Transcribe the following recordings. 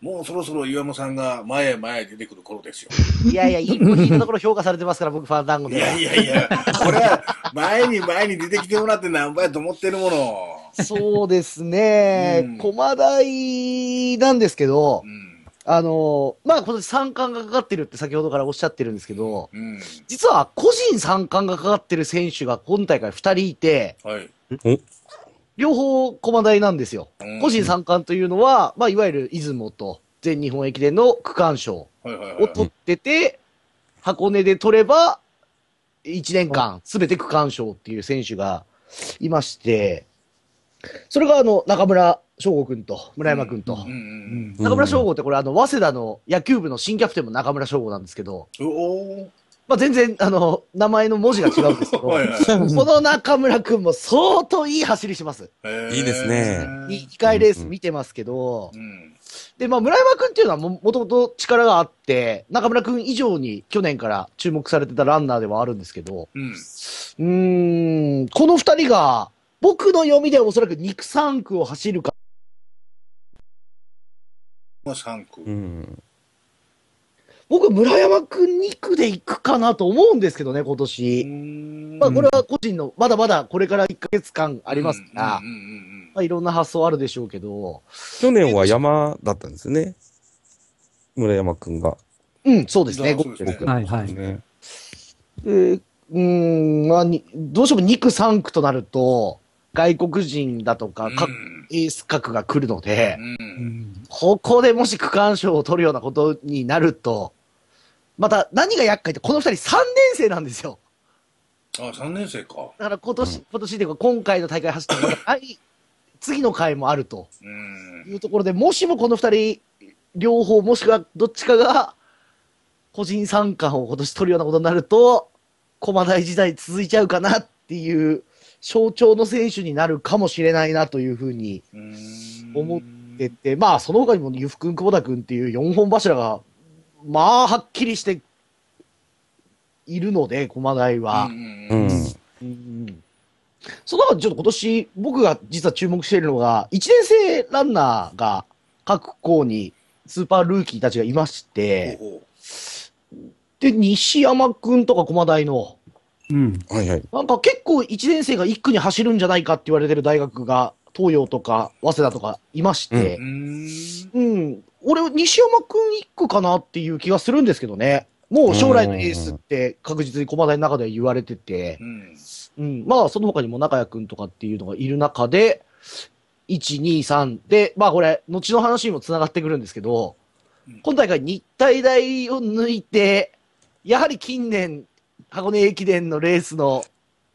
もうそろそろ岩間さんが前へ前へ出てくる頃ですよ。いやいや、一個引いたところ評価されてますから、僕、ファンダンゴでは。いやいやいや、これは前に前に出てきてもらってなんぼやと思ってるもの。そうですねうん。駒大なんですけどう、ん。あの、まあ、今年三冠がかかってるって先ほどからおっしゃってるんですけど、うん。実は個人三冠がかかってる選手が今大会二人いて、はい。両方駒大なんですよ。うん個人三冠というのは、まあ、いわゆる出雲と全日本駅伝の区間賞。を取ってて、箱根で取れば、1年間すべて区間賞っていう選手がいまして、それがあの、中村翔吾君と村山君と。中村翔吾ってこれあの、早稲田の野球部の新キャプテンも中村翔吾なんですけど、まあ、全然あの、名前の文字が違うんですけど、はいはいこの中村君も相当いい走りします。いいですね2回レース見てますけどう、ん。で、まあ、村山くんっていうのはももともと力があって、中村くん以上に去年から注目されてたランナーではあるんですけど、うん。うーん、この二人が、僕の読みではおそらく肉3区を走るか、まあ、3区。うん。僕、村山くん2区で行くかなと思うんですけどね、今年。まあ、これは個人の、まだまだこれから1ヶ月間ありますから、まあ、いろんな発想あるでしょうけど、去年は山だったんですよね。村山くんが。うん、そうですね、そうですね僕はいはい。ね。でうーん、まあ、にどうしても2区3区となると、外国人だとか、うん。かエース格が来るので、うんうんここでもし区間賞を取るようなことになると、また何が厄介って、この二人3年生なんですよ。あ、3年生か。だから今年、今年で今回の大会走っても次の回もあるとうん。いうところで、もしもこの二人、両方もしくはどっちかが、個人参加を今年取るようなことになると、駒大時代続いちゃうかなっていう象徴の選手になるかもしれないなというふうにうん思ってて、まあ、その他にも、ゆふくん、久保田くんっていう4本柱が、まあ、はっきりしているので、駒大は。うんううんん。うんその中でちょっと今年、僕が実は注目しているのが、1年生ランナーが各校にスーパールーキーたちがいまして、ほで、西山くんとか駒大の、うん。はいはい。なんか結構1年生が1区に走るんじゃないかって言われてる大学が、東洋とか早稲田とかいまして、うん。うん。俺、西山くん一区かなっていう気がするんですけどね。もう将来のエースって確実に駒大の中では言われててう、ん。うん。まあ、その他にも中谷くんとかっていうのがいる中で、1、2、3で、まあこれ、後の話にも繋がってくるんですけどうん、今大会日体大を抜いて、やはり近年、箱根駅伝のレースの、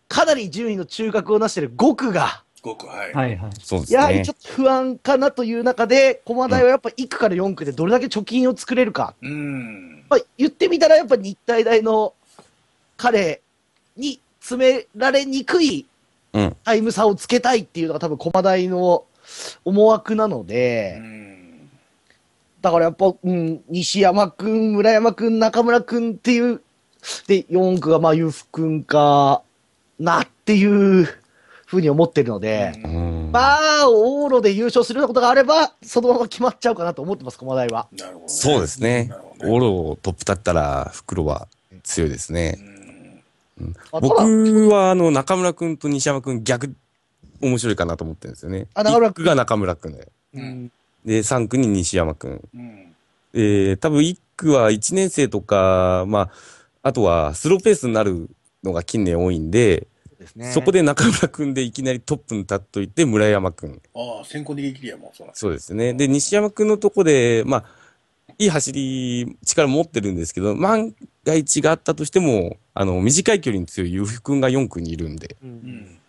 かなり順位の中核をなしている5区が、5区、はい。はいはい。そうですねやはりちょ。っと不安かなという中で、駒大はやっぱ1区から4区でどれだけ貯金を作れるか。うん。まあ、言ってみたらやっぱ日体大の彼に詰められにくいうん。タイム差をつけたいっていうのが多分駒大の思惑なのうで、ん。だからやっぱ、うん、西山くん、村山くん、中村くんっていう、で、4区がまあ、ゆうふくんかなっていうふうに思ってるので、うん。まあ、往路で優勝するようなことがあれば、そのまま決まっちゃうかなと思ってます、駒大は。なるほどね。そうですねねオロトップ立ったら、袋は強いですね。うん僕は、あの、中村くんと西山くん逆、面白いかなと思ってるんですよね。あ中村くん1区が中村くんで。ううんんで、3区に西山くん。うん。えー、多分1区は1年生とか、まあ、あとはスローペースになるのが近年多いんで、ですね。そこで中村くんでいきなりトップに立っといて、村山くん。ああ、先行逃げ切りやもん、そうそうですね。で、西山くんのとこで、まあ、いい走り、力持ってるんですけど、万が一があったとしても、あの、短い距離に強いゆうふくんが4区にいるんで、ううんん。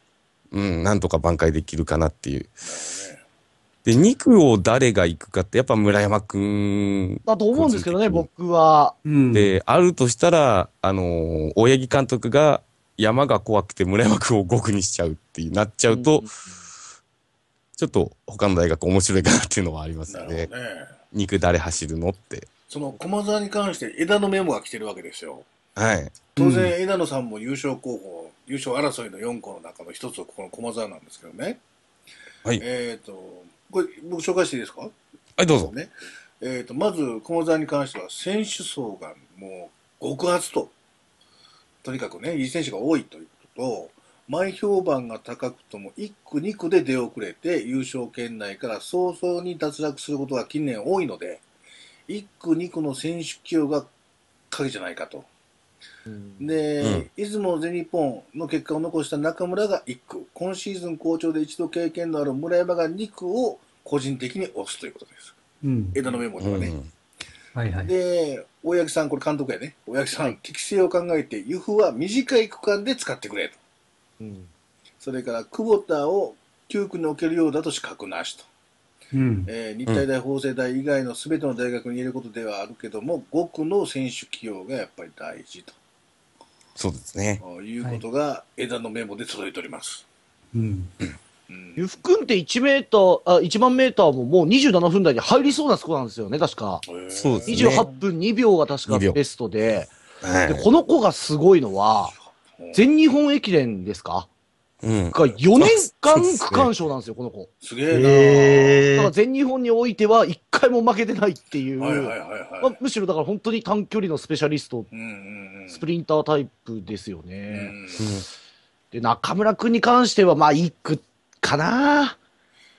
うん、なんとか挽回できるかなっていう。で、2区を誰が行くかって、やっぱ村山くんだと思うんですけどね、僕は。うん。で、あるとしたら、あのー大八木監督が山が怖くて村山くんを5区にしちゃうってなっちゃうと、んちょっと他の大学面白いかなっていうのはありますよね。ね。2区誰走るのって。その駒沢に関して枝のメモが来てるわけですよ。はい。当然、枝野さんも優勝候補、優勝争いの4校の中の一つはここの駒沢なんですけどね。はいえっ、と、これ僕紹介していいですか？はい、どうぞ。ね。えー、とまず駒澤に関しては選手層がもう極厚ととにかくねいい選手が多いということと前評判が高くとも1区2区で出遅れて優勝圏内から早々に脱落することが近年多いので1区2区の選手起用が鍵じゃないかと。で、出雲全日本の結果を残した中村が1区、今シーズン好調で一度経験のある村山が2区を個人的に押すということです。うん。枝のメモではね。うんはいはい。で、大八木さん、これ監督やね。大八木さん、適正を考えて、由布は短い区間で使ってくれと。うんそれから、久保田を9区に置けるようだと資格なしと。うん。えー日体大、法政大以外の全ての大学に言えることではあるけども、5区の選手起用がやっぱり大事と。そうですね。いうことが枝のメモで届いております。うん。うんゆふくんって1メーター、あ、1万メーターももう27分台に入りそうなスコアなんですよね、確か。そうですね28分2秒が確か2秒ベストで、はいで、この子がすごいのは、全日本駅伝ですか？うん。が4年間区間賞なんですよ、この子。すげえな、えだから全日本においては1回も負けてないっていう、はいはいはいはい。まあ、むしろだから本当に短距離のスペシャリスト、うんうんうん。スプリンタータイプですようね。んで、中村くんに関しては、まあ、1区かな、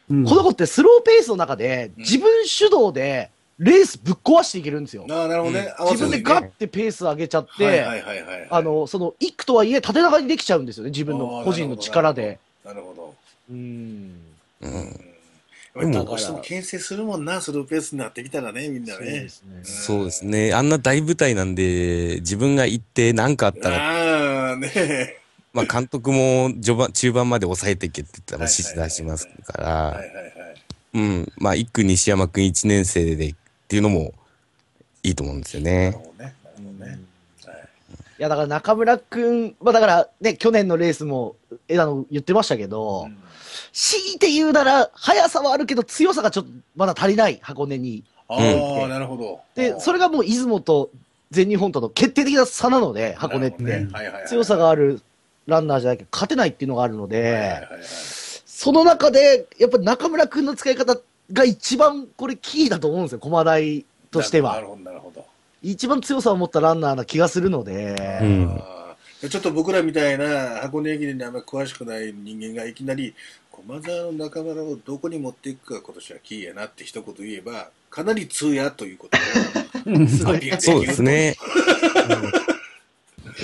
うんこの子ってスローペースの中で、うん自分主導で、レースぶっ壊していけるんですよ。なるほどね。自分でガッッてペース上げちゃって。あ、の、その、1区とはいえ、縦長にできちゃうんですよね、自分の個人の力で。なるほど。うん。うん。どうしても牽制するもんな、スルーペースになってきたらね、みんなねそうで。すね。そうですね。あんな大舞台なんで、自分が行って何かあったら、ああ、ねえ。まあ監督も序盤、中盤まで抑えていけって言ったらはい指示出しますから、はい。うん。まあ一区西山くん1年生でっていうのもいいと思うんですよね。いいや、だから中村くん、まあだからね、去年のレースも枝野言ってましたけど、うん強いて言うなら、速さはあるけど強さがちょっとまだ足りない、箱根に。ああ、なるほど。で、それがもう出雲と全日本との決定的な差なので、箱根って。強さがあるランナーじゃなきゃ勝てないっていうのがあるので、はいはいはいはい。その中で、やっぱ中村くんの使い方が一番これキーだと思うんですよ、駒大としては。なるほど、なるほど。一番強さを持ったランナーな気がするので、うん。ちょっと僕らみたいな箱根駅伝にあんまり詳しくない人間がいきなり駒澤の中村をどこに持っていくか今年はキーやなって一言言えばかなり通やということ そうですね。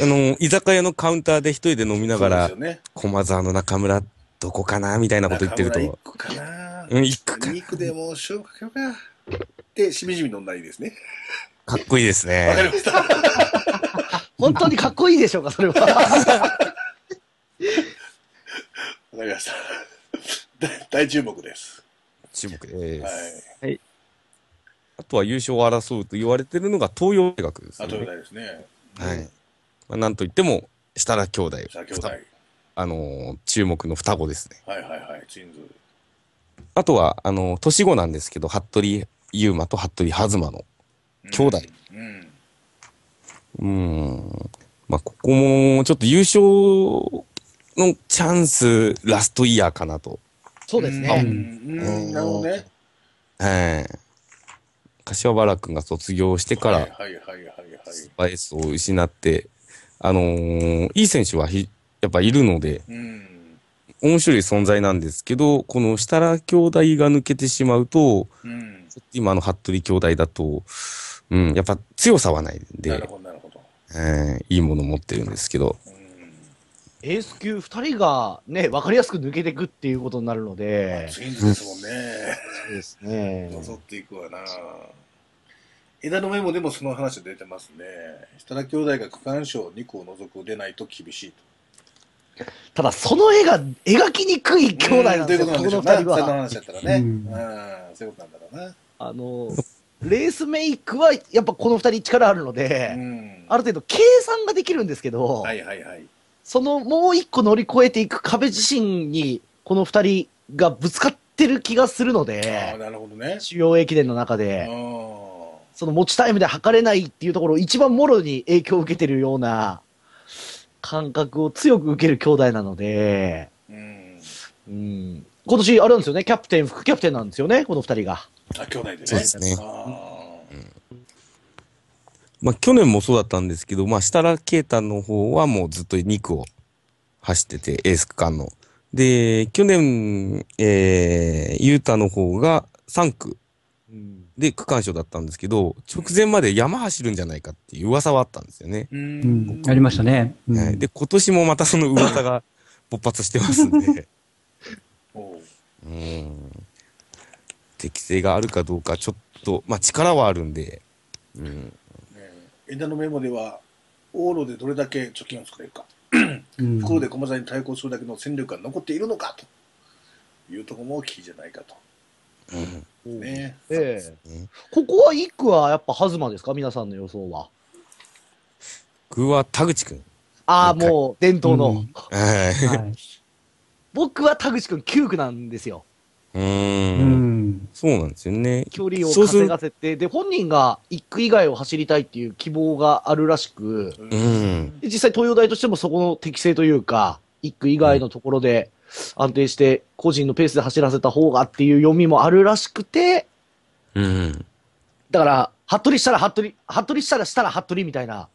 あの、居酒屋のカウンターで一人で飲みながらね駒沢の中村どこかなみたいなこと言ってる中村と、一区かなうん、一区か。二区でもう勝負かけようかってしみじみ飲んだらいいですねかっこいいですわかりね。ました 本当にかっこいいでしょうか、それは。わかりました大大注目です注目ではす。いあとは優勝を争うと言われてるのが東洋大学ですあとよね。大ですねはい。まあ、なんといっても、設楽兄弟。さあ兄弟はいあのー注目の双子ですね。はいはいツインズあとは、あのー年子なんですけど、服部優馬と服部弾馬の。兄弟うんうーん。まあ、ここも、ちょっと優勝のチャンス、ラストイヤーかなと。うんそうですね。うんなるほどねはい。柏原くんが卒業してから、はいはいはいはいはいスパイスを失って、あのーいい選手はひやっぱいるので、うん。面白い存在なんですけど、この設楽兄弟が抜けてしまうと、うん今の服部兄弟だと、うん、やっぱ強さはないんなるで、ほどなるほど。えーいいもの持ってるんですけど、うん。エース級2人がね、分かりやすく抜けていくっていうことになるので、ツインズですもんね。そうですね。襲っていくわな枝のメモでもその話出てますね。設楽兄弟が区間賞2区を除く出ないと厳しいと。ただ、その絵が描きにくい兄弟なんですよ、うんこの2人ということなんでしょう。なそのは。話だったらね、ううん。ん、そういうことなんだろうな、あの、レースメイクはやっぱこの2人力あるので、うん、ある程度計算ができるんですけど、はいはいはい。そのもう一個乗り越えていく壁自身に、この二人がぶつかってる気がするのああで、なるほどね。主要駅伝の中あで、ーその持ちタイムで測れないっていうところを一番もろに影響を受けてるような感覚を強く受ける兄弟なので、うん。うん、今年、あれなんですよね、キャプテン、副キャプテンなんですよね、この二人が。あ、兄弟でね。そうですね。あまあ、去年もそうだったんですけど、まあ、設楽啓太の方はもうずっと2区を走ってて、エース区間の。で、去年、えー、ユータの方が3区で区間賞だったんですけど、直前まで山走るんじゃないかっていう噂はあったんですよね。ーう。うんん。ありましたね。うんはいで、今年もまたその噂が勃発してますんで、おううん、適性があるかどうか、ちょっと、まあ力はあるんで、うん、ね枝のメモでは、往路でどれだけ貯金を作れるか、うん 袋で駒座に対抗するだけの戦力が残っているのかというところもキーじゃないかと。うん、ね。ええねここは一区はやっぱハズマですか？皆さんの予想は。僕は田口くん。ああ、もう伝統の。僕は田口くん9区なんですよ。う。うんん。そうなんですよね。距離を稼がせて、で、本人が1区以外を走りたいっていう希望があるらしく、うん。で実際東洋大としてもそこの適性というか、1区以外のところで安定して個人のペースで走らせた方がっていう読みもあるらしくて、うん。だから、服部したら服部、服部したらしたら服部みたいな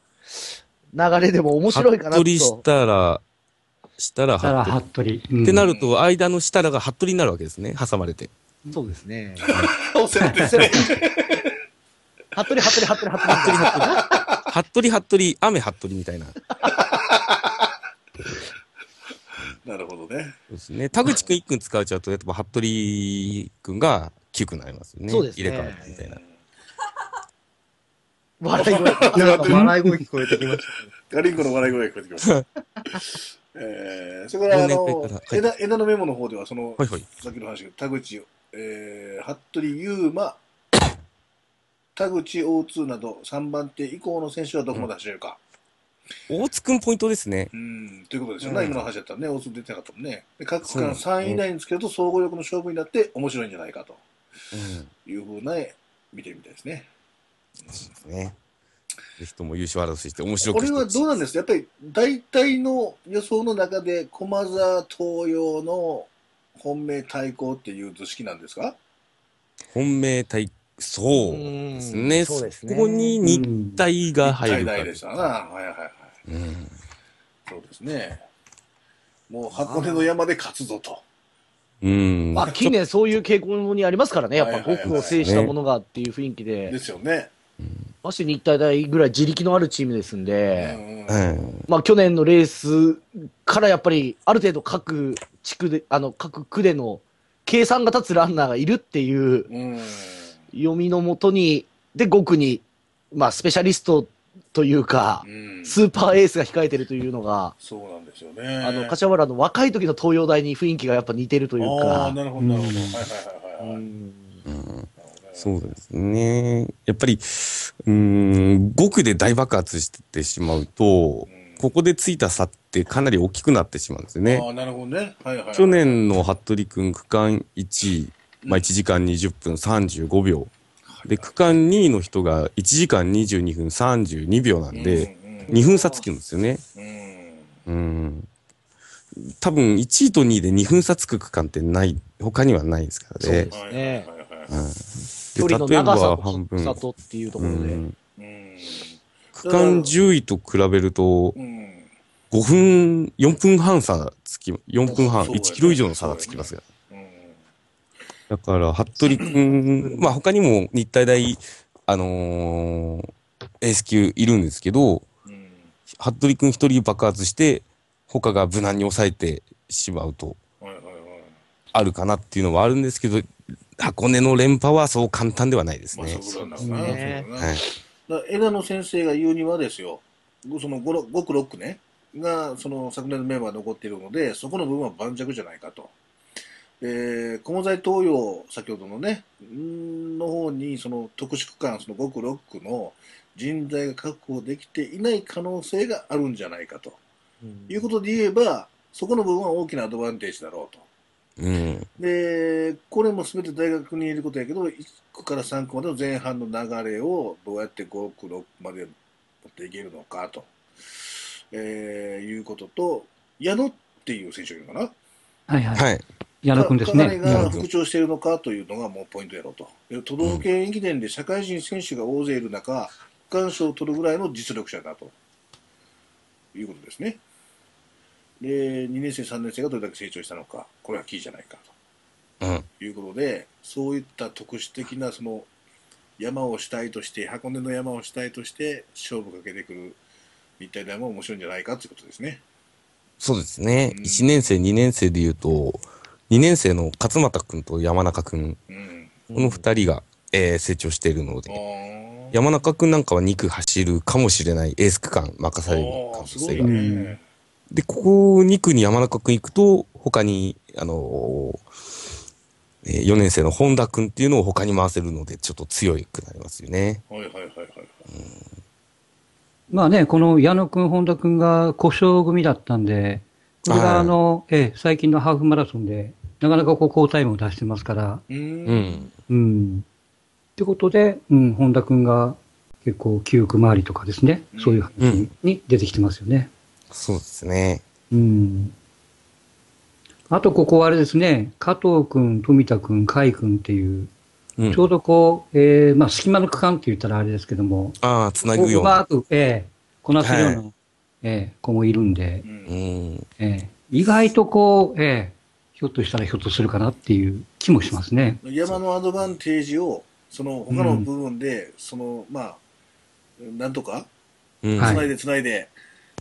流れでも面白いかなと。服部したら、したらたら、服部。服部。っってなると、間の下らが服部になるわけですね。挟まれて。そうですね。お世話です。服部、服部、服部、服部、服部、服部。服部、服部、雨服部みたいな。なるほどね。そうですね。田口くん1君使うちゃうと、やっぱ服部くんが9区になりますよね。そうですね入れ替わってみたいな。笑い声。笑い声聞こえてきました。ガリンコの笑い声が聞こえてきました。えー、それから、あの枝枝のメモの方では、その、はいはい。さっきの話が、田口、えー、服部勇馬、田口 O2 など3番手以降の選手はどこまで走れるか。大津くんポイントですね。うん、ということですよね。うん今の話だったらね、O2 出てなかったもんね。で各区間そうですね3位以内につけると総合力の勝負になって面白いんじゃないかとうん。いうふうな、見てみたいですね。ね。ぜひとも優勝争いして面白くこれはどうなんですか？やっぱり大体の予想の中で駒沢東洋の本命対抗っていう図式なんですか？本命対、そうですね。うんそうですねここに日体が入るか。でしたな。はいはいはい。うん。そうですね。もう箱根の山で勝つぞと。うん。まあ、近年そういう傾向にありますからね。やっぱはいはいはい5区を制したものがっていう雰囲気でで。すよね。まして日体大ぐらい自力のあるチームですんうで。んうん。まあ、去年のレースからやっぱり、ある程度各地区で、あの、各区での計算が立つランナーがいるっていううん。読みのもとに、で、5区に、まあ、スペシャリストというか、うん。スーパーエースが控えてるというのが、そうなんですよね。あの、柏原の若い時の東洋大に雰囲気がやっぱ似てるというああ、か、なるほど、なるほど。うんはいはいはいはいはい。うんうんそうですね。やっぱり、うーん、5区で大爆発してしまうと、ここでついた差ってかなり大きくなってしまうんですよね。ああ、なるほどね。はいはいはい。去年の服部くん区間1位、まあ1時間20分35秒。で、区間2位の人が1時間22分32秒なんで、2分差つくんですよね。うん。うん。多分1位と2位で2分差つく区間ってない、他にはないですからね。そうん距離ので例えば長さと半分差とっていうところで。うんうん。区間10位と比べると、うん。5分、4分半差つき、4分半、そうだね1キロ以上の差がつきますが。うんだから、服部くん、まあ他にも日体大、あのーエース級いるんですけど、うん。服部くん一人爆発して、他が無難に抑えてしまうと。あるかなっていうのはあるんですけど、箱根の連覇はそう簡単ではないですまあ、そうなんだね枝野先生が言うにはですよ、その 5, 5区、6区ね、がその昨年のメンバー残っているので、そこの部分は盤石じゃないかと。で、駒材東洋、先ほどのね、んの方にその特殊区間、その5区、6区の人材が確保できていない可能性があるんじゃないかということで言えば、そこの部分は大きなアドバンテージだろうと。うん。で、これも全て大学にいることやけど、1区から3区までの前半の流れをどうやって5区、6区まで持っていけるのかと、えーいうことと、矢野っていう選手がいるのかな、はいはい。はい。矢野くんですね。誰がうん復調しているのかというのがもうポイントやろうと。で都道府県駅伝で社会人選手が大勢いる中、区間賞を取るぐらいの実力者だということですね。で、2年生、3年生がどれだけ成長したのか、これはキーじゃないかうん。ということで、そういった特殊的なその山を主体として、箱根の山を主体として勝負かけてくる日体大も面白いんじゃないかということですね。そうですね。うん1年生、2年生で言うと、2年生の勝俣くんと山中くん、うん。この2人が、えー成長しているのあで、ー山中くんなんかは2区走るかもしれないエース区間任される可あ能性が。ね。で、ここ2区に山中くん行くと、他に、あのーえ4年生の本田くんっていうのを他に回せるので、ちょっと強くなりますよね。はいはいはいはい。まあね、この矢野くん、本田くんが故障組だったんで、これはいがあの、ええ、最近のハーフマラソンで、なかなかこう好タイムを出してますから、う。うんん。うん。ってことで、うん、本田くんが結構9区周りとかですね、うんそういう話に出てきてますよね。そうですね。うん。あとここはあれですね、加藤くん、富田くん、甲斐くんっていう、うんちょうどこう、えー、まあ隙間の区間って言ったらあれですけども、ああ、つなぐような。うまく、ええこなすような、はええ子もいるんでう、んうん。ええ意外とこう、ええひょっとしたらひょっとするかなっていう気もしますね。山のアドバンテージを、その他の部分で、その、まあ、なんとか、つないでつないで、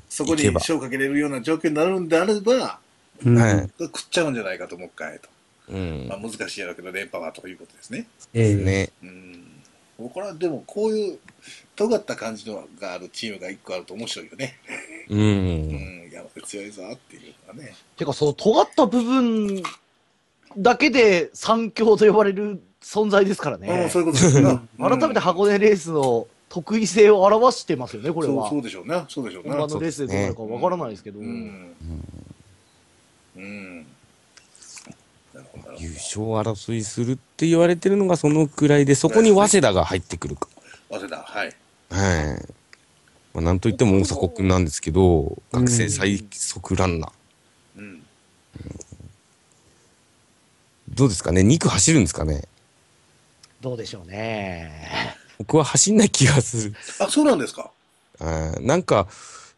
そこにいけば勝負かけれるような状況になるんであれば、うんはい。食っちゃうんじゃないかと、もう一回と。うんまあ、。難しいやろうけど、連覇はということですね。ええね。うん。これはでも、こういう、尖った感じのがあるチームが一個あると面白いよね。う。うんん、山手強いぞっていうのがね。てか、その尖った部分だけで三強と呼ばれる存在ですからうん、ねそ。ういうことですな。改めて箱根レースの得意性を表してますよね、これはそうそ。うでしょうね。そうでしょうね。本番のレースでどうなるかわからないですけど。うん。うん。優勝争いするって言われてるのがそのくらいで、そこに早稲田が入ってくるか。ど。早稲田、はい。はい。まあ、なんといっても大迫くんなんですけど、学生最速ランナー。うん。どうですかね ?2 区走るんですかね？どうでしょうね。僕は走んない気がする。あ、そうなんですか？あーなんか、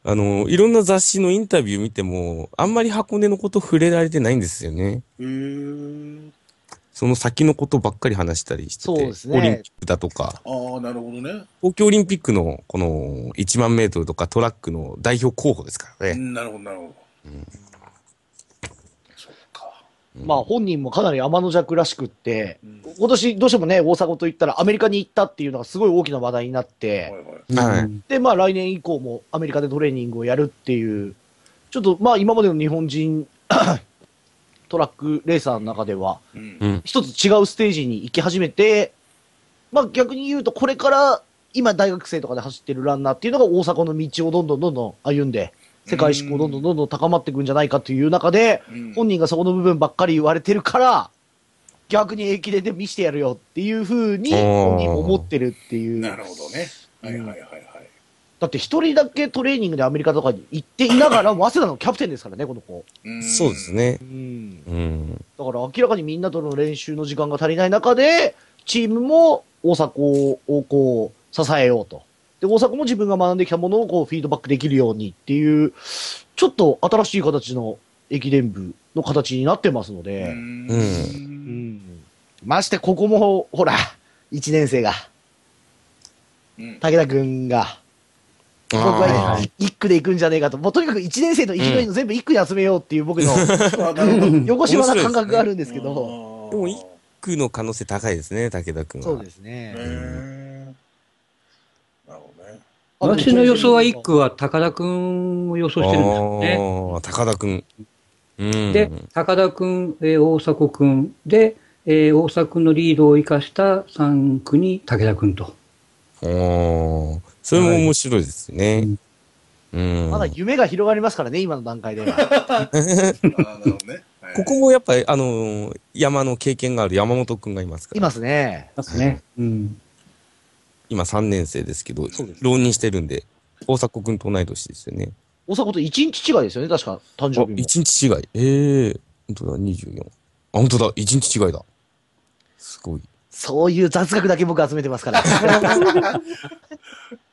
あの、いろんな雑誌のインタビュー見ても、あんまり箱根のこと触れられてないんですよね。へー。その先のことばっかり話したりしてて、そうですねオリンピックだとか、ああ、なるほどね。東京オリンピックのこの1万メートルとかトラックの代表候補ですからね。うん、なるほど、なるほど。そっか。まあ本人もかなり天の弱らしくって、うん今年どうしてもね、大阪と言ったらアメリカに行ったっていうのがすごい大きな話題になっはいて、はい。はいうんで、まあ来年以降もアメリカでトレーニングをやるっていう、ちょっとまあ今までの日本人トラックレーサーの中では。一つ違うステージに行き始めて、まあ逆に言うとこれから今大学生とかで走ってるランナーっていうのが大阪の道をどんどんどんどん歩んで、世界志向どんどんどんどん高まっていくんじゃないかという中で、うん本人がそこの部分ばっかり言われてるから、逆に駅伝で見してやるよっていうふうに本人も思ってるっていう。なるほどね。はいはいはいはい。だって一人だけトレーニングでアメリカとかに行っていながら、早稲田のキャプテンですからね、この子。うんそうです。ねう。ん。うん。だから明らかにみんなとの練習の時間が足りない中で、チームも大迫をこう支えようと。で、大迫も自分が学んできたものをこうフィードバックできるようにっていう、ちょっと新しい形の駅伝部の形になってますのうで、ん。うんましてここも、ほら、1年生が、うん。武田くんが、僕あは1区で行くんじゃねえかと、もうとにかく1年生の生きのいいの全部1区に集めようっていう僕の。横島な感覚があるんですけど、どでも一ー区の可能性高いですね、武田君は。そうですね。なるほどね。私の予想は1区は高田くんを予想してるんですよね。ああ、高田君。うん。で、高田くん、えー大迫くんで、えー大迫くんのリードを生かした3区に武田くんと。おーそれも面白いですね。うん。まだ夢が広がりますからね、今の段階では。ここもやっぱり、あのー山の経験がある山本君がいますから。いますね。ますね。うん。今3年生ですけど浪人してるんで、大迫君と同い年ですよね。大阪と1日違いですよね、確か、誕あ、生日も。1日違い。ええー、本当だ、24。本当だ。一日違いだ。すごい。そういう雑学だけ僕集めてますから。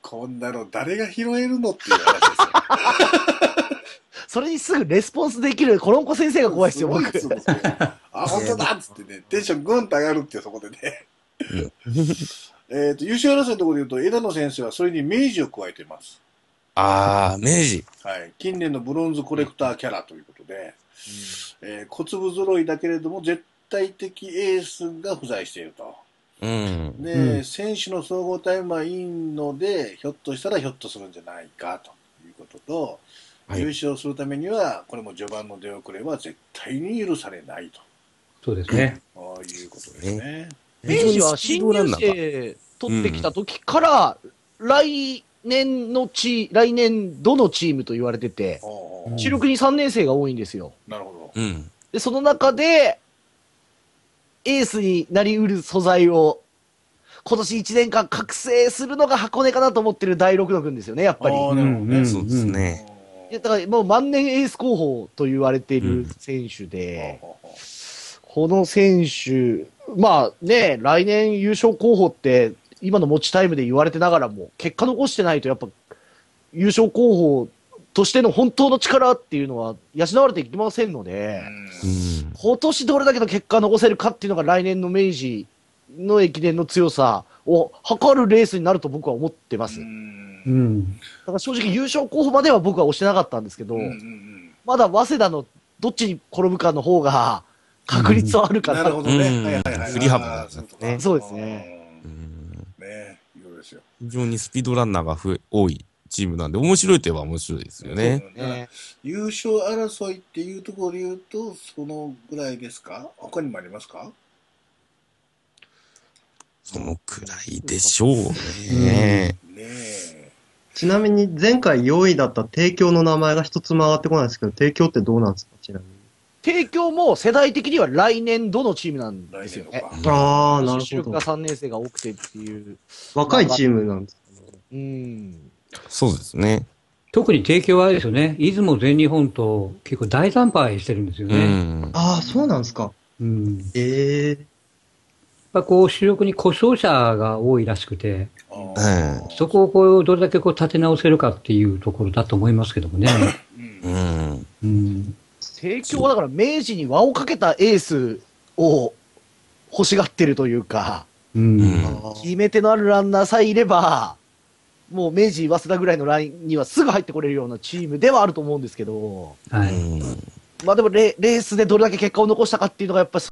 こんなの誰が拾えるのっていう話ですよ。それにすぐレスポンスできるコロンコ先生が怖いですよ、僕。すごいですよあ、本当だっつってね、テンショングンと上がるっていうそこでね。えっと、優勝争いのところで言うと、枝野先生はそれに明治を加えています。あー、明治。はい。近年のブロンズコレクターキャラということで、えー小粒揃いだけれども、絶対的エースが不在していると。うん。で、うん選手の総合タイムはいいので、ひょっとしたらひょっとするんじゃないかということと、はい優勝するためには、これも序盤の出遅れは絶対に許されないそうですね。ということですね。明治は新入生取ってきた時から、来年のチ来年度のチームと言われてて、主力に3年生が多いんですよ。なるほうん。で、その中で、エースになりうる素材を、今年1年間覚醒するのが箱根かなと思ってる第六野くんですよね、やっぱり。あーなるほどねうんそうですね。いやだからもう万年エース候補と言われている選手で、ほうほうほこの選手、まあね、来年優勝候補って、今の持ちタイムで言われてながらも、結果残してないと、やっぱ、優勝候補としての本当の力っていうのは養われていきませんので、ううんん。今年どれだけの結果残せるかっていうのが来年の明治の駅伝の強さを測るレースになると僕は思ってます。うだうんん。から正直優勝候補までは僕は押してなかったんですけど、うんうんうんまだ早稲田のどっちに転ぶかの方が確率はあるかな。なるほどね。うんはいはいはい。振り幅があーそういうことかねそうですねううんんねいろいろですよ。非常にスピードランナーが増え多いチームなんで、面白いといえば面白いですよね。ね優勝争いっていうところで言うと、そのぐらいですか？他にもありますか？そのくらいでしょうね。ねえ。ちなみに前回4位だった帝京の名前が一つも上がってこないですけど、帝京ってどうなんですか？ちなみに。帝京も世代的には来年度のチームなん来ですよ。ああ、なるほど主力が。3年生が多くてっていう。若いチームなんですか？ね。うん。そうですね。特に提供はあれですよね。出雲全日本と結構大惨敗してるんですようね。ん。ああ、そうなんですか。うん。やっええぱこう主力に故障者が多いらしくて、そこをこうどれだけこう立て直せるかっていうところだと思いますけどもね。うんうん。うん。帝京はだから明治に輪をかけたエースを欲しがってるというか、うん。うん決め手のあるランナーさえいれば、もう明治、早稲田ぐらいのラインにはすぐ入ってこれるようなチームではあると思うんですけど、はい。うんまあでもレレースでどれだけ結果を残したかっていうのがやっぱり、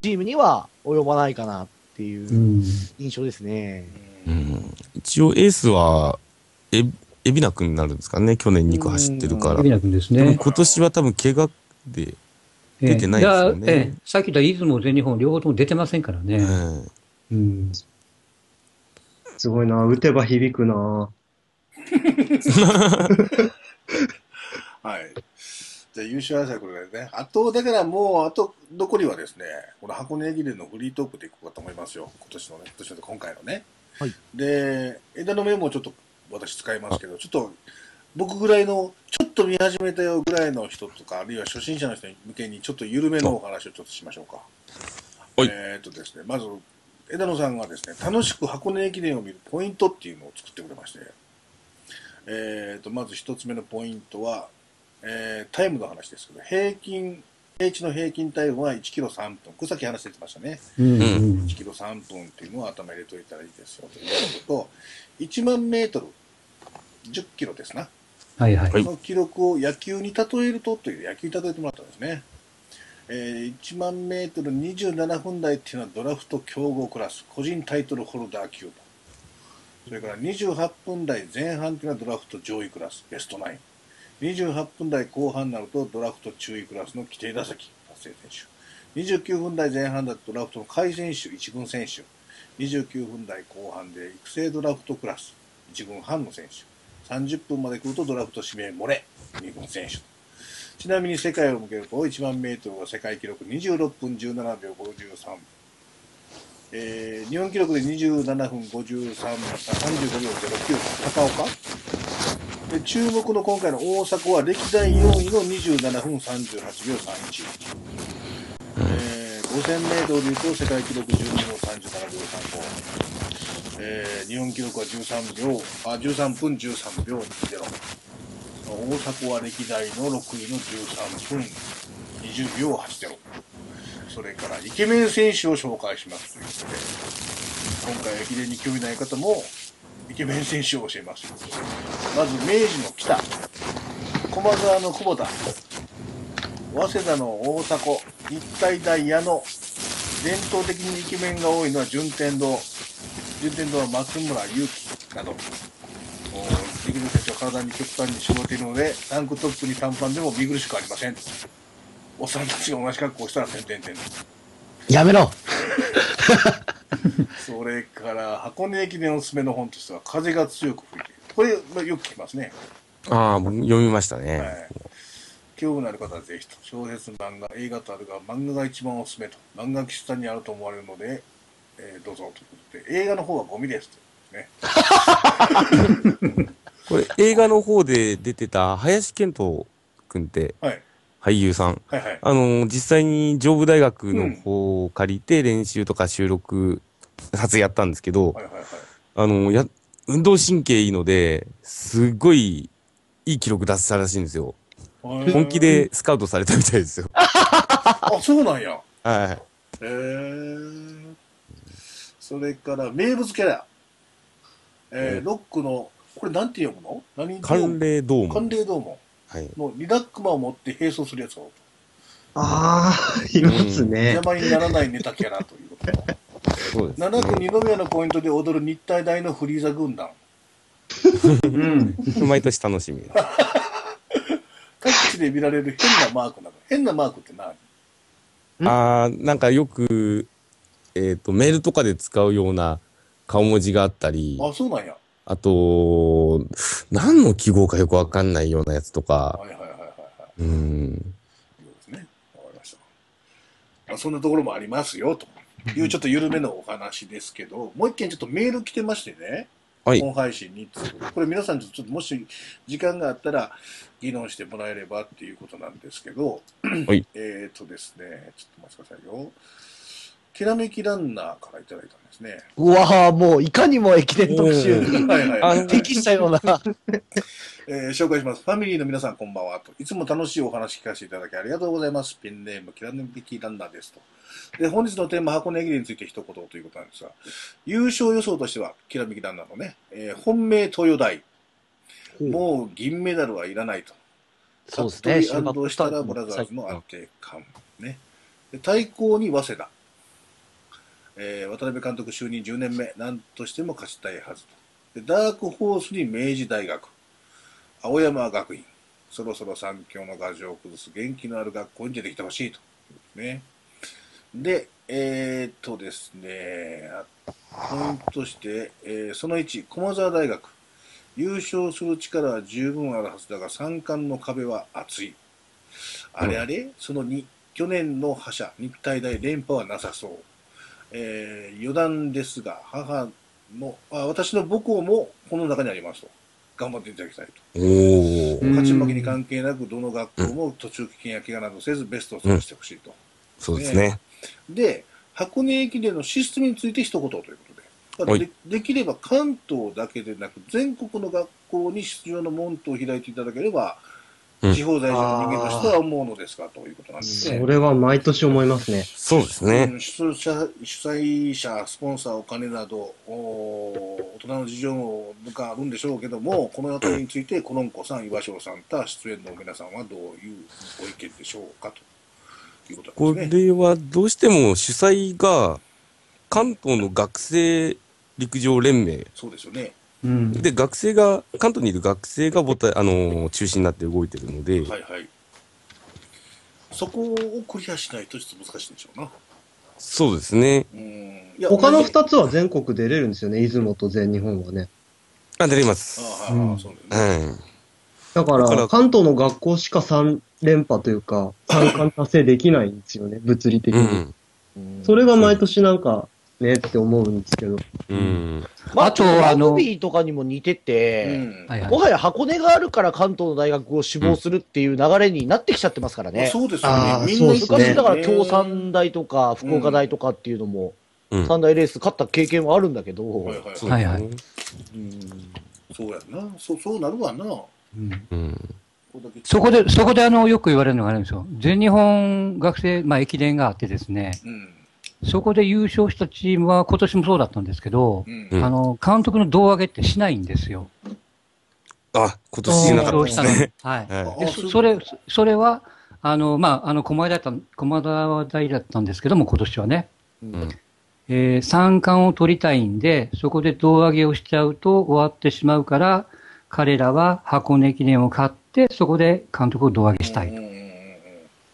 チームには及ばないかなっていううん印象ですね。うん一応エースは、え、エビナ君になるんですかね？去年2区走ってるから。海老名君ですでもね。今年は多分怪我で、出てないですよねええええさっき言った出雲全日本両方とも出てませんからね。うんうん。すごいな。打てば響くな。はい。じゃあ優勝争いこれですね。あと、だからもう、あと、残りはですね、この箱根駅伝のフリートークでいこうかと思いますよ。今年のね、今年の今回のね。はいで、枝のメモをちょっと私使いますけど、ちょっと、僕ぐらいの、ちょっと見始めたよぐらいの人とか、あるいは初心者の人向けに、ちょっと緩めのお話をちょっとしましょうか。はいえーっとですね、まず、枝野さんがですね、楽しく箱根駅伝を見るポイントっていうのを作ってくれまして、えーっと、まず一つ目のポイントは、えータイムの話ですけど、平均、平地の平均タイムは1キロ3分。これさっき話してましたね。うん。ううん1キロ3分っていうのを頭入れといたらいいですよということと、1万メートル、10キロですな。はいはい。の記録を野球に例えるとという野球に例えてもらったんですね。えー1万メートル27分台っていうのはドラフト強豪クラス、個人タイトルホルダー級と。それから28分台前半っていうのはドラフト上位クラス、ベストナイン。28分台後半になるとドラフト中位クラスの規定打席達成選手。29分台前半だとドラフトの下位選手、1軍選手。29分台後半で育成ドラフトクラス、1軍半の選手。30分まで来るとドラフト指名漏れ、2軍選手。ちなみに世界を向けると1万メートルは世界記録26分17秒53。えー日本記録で27分53、あ35秒09、高岡？で注目の今回の大迫は歴代4位の27分38秒31。えー、5000メートルでいうと世界記録12分37秒35。えー、日本記録は13秒、あ、13分13秒20。大迫は歴代の6位の13分20秒80。それからイケメン選手を紹介しますということで、今回駅伝に興味ない方もイケメン選手を教えます。まず明治の北、駒沢の久保田、早稲田の大迫、日体大矢野、伝統的にイケメンが多いのは順天堂、順天堂は松村祐樹など、イケメン選手は体に極端に絞っているので、タンクトップに短パンでも見苦しくありません。おっさんたちが同じ格好をしたら点々点。やめろ それから箱根駅伝おすすめの本としては風が強く吹いている。これ、まあ、よく聞きますね。ああ、僕読みましたね。はい。興味のある方はぜひと。小説、漫画、映画とあるが、漫画が一番おすすめと。漫画喫茶にあると思われるので、えーどうぞということで、映画の方はゴミですと。ね。これ映画の方で出てた林健人君ってはい。俳優さん。はいはい。あの、実際に上武大学の方を借りて練習とか収録、撮影やったんですけど、はいはいはい。あの、や、運動神経いいので、すっごいいい記録出したらしいんですよ。本気でスカウトされたみたいですよ。あ、そうなんや。はい。へえ。それから、名物キャラ。えー、ロックの、これなんて読むの？何？寒冷ドー寒ム。冷ドームはい。のリラックマを持って並走するやつを、ああ、いますね。邪魔にならないネタキャラということで。そうです、ね。7区二宮のポイントで踊る日体大のフリーザ軍団。うん。毎年楽しみ。各地で見られる変なマークなの。変なマークって何？あー、なんかよく、えっ、と、メールとかで使うような顔文字があったり、あ、そうなんや。あと、何の記号かよくわかんないようなやつとか、はいはいはいはいはい。うん。いうですね。わかりました。まあ、そんなところもありますよ、というちょっと緩めのお話ですけど、もう一件ちょっとメール来てましてね。はい本配信にこれ皆さんちょっともし時間があったら議論してもらえればっていうことなんですけど、はいえっとですね、ちょっと待ってくださいよ。きらめきランナーからいただいたんですね。うわぁ、もういかにも駅伝特集にはいはい、はい適したような。えー紹介します。ファミリーの皆さんこんばんはと。いつも楽しいお話聞かせていただきありがとうございます。ピンネーム、キラネキランナーですと。で、本日のテーマ、箱根駅伝について一言ということなんですが、優勝予想としては、キラメキランナーのね、えー本命東洋大。もう銀メダルはいらないと。そうですね。服部したらブラザーズの安定感。ね。で対抗に早稲田。えー渡辺監督就任10年目、何としても勝ちたいはずと。でダークホースに明治大学。青山学院。そろそろ三強の牙城を崩す元気のある学校に出てきてほしいとね。で、えー、っとですね、あポイントとして、えーその1、駒澤大学。優勝する力は十分あるはずだが、三冠の壁は厚い。あれあれ、その2、去年の覇者、日体大連覇はなさそう。えー余談ですが、母の、あ私の母校もこの中にありますと。頑張っていただきたいと。勝ち負けに関係なく、どの学校も途中棄権や怪我などせず、ベストを尽くしてほしいと。そうですね。で、箱根駅伝のシステムについて一言ということで。でできれば関東だけでなく、全国の学校に出場の門戸を開いていただければ、うん地方在住の人間としては思うのですか？ということなんですね。それは毎年思いますね。そうですね。うん主催者、主催者、スポンサー、お金など、お大人の事情があるんでしょうけども、このあたりについて、コロンコさん、岩城さんと出演の皆さんはどういうご意見でしょうかということこなんですね。れはどうしても主催が関東の学生陸上連盟そうですよね。うん。で学生が関東にいる学生が母体あの中心になって動いてるので、はいはい。そこをクリアしないとちょっと難しいんでしょうな。そうですね。他の同じ二つは全国出れるんですよね、出雲と全日本はね。あ出れます。ああ、うんそうだよね。はい。だから、だから関東の学校しか3連覇というか、三冠達成できないんですよね、物理的に。うん。それが毎年なんか、ねって思うんですけど。うん。まあ、あとちょっあのラグビーとかにも似てうて、んはいはいもはや箱根があるから関東の大学を志望するっていう流れになってきちゃってますからね。そうですよあーね。みんな昔だからね京産大とか福岡大とかっていうのも、うん。三大レース勝った経験はあるんだけど、はいはいそうはい。はいはいうんそうやんな。そう、そうなるわな。こうんうん。こだけそこで、そこであの、よく言われるのがあるんですよ。全日本学生、まあ、駅伝があってですね、うん。そこで優勝したチームは今年もそうだったんですけどう、ん。うんあの、監督の胴上げってしないんですよ。あ、今年しなかった優勝したのにですね。はい。それ、それは、あの、まあ、あの、駒大だった、駒大だったんですけども、今年はね。い。うん。えー三冠を取りたいんで、そこで胴上げをしちゃうと終わってしまうから、彼らは箱根駅伝を勝って、そこで監督を胴上げしたいと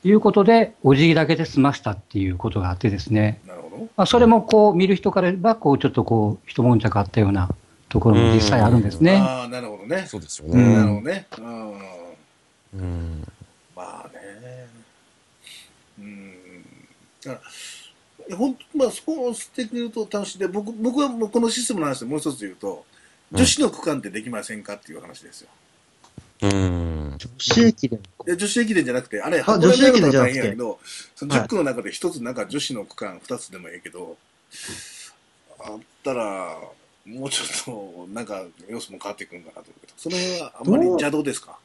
いうことで、お辞儀だけで済ましたっていうことがあってですね。なるほど。まあ、それもこう、見る人から言えば、こう、ちょっとこう、一悶着あったようなところも実際あるんですね。ああ、なるほどね。そうですようんね。なるほどね。うん。うん。まあね。うん。だから、いやほんまあ、そうしてくれると楽しいで、僕、僕はもうこのシステムの話でもう一つ言うと、女子の区間ってできませんかっていう話ですよ。うん。女子駅伝。で女子駅伝じゃなくて、あれ、あ女子駅伝じゃなくて。大変やけど、そのはい。10区の中で一つなんか女子の区間二つでもいいけど、あったら、もうちょっと、なんか、様子も変わってくるんかなと思うけど、その辺はあんまり邪道ですか？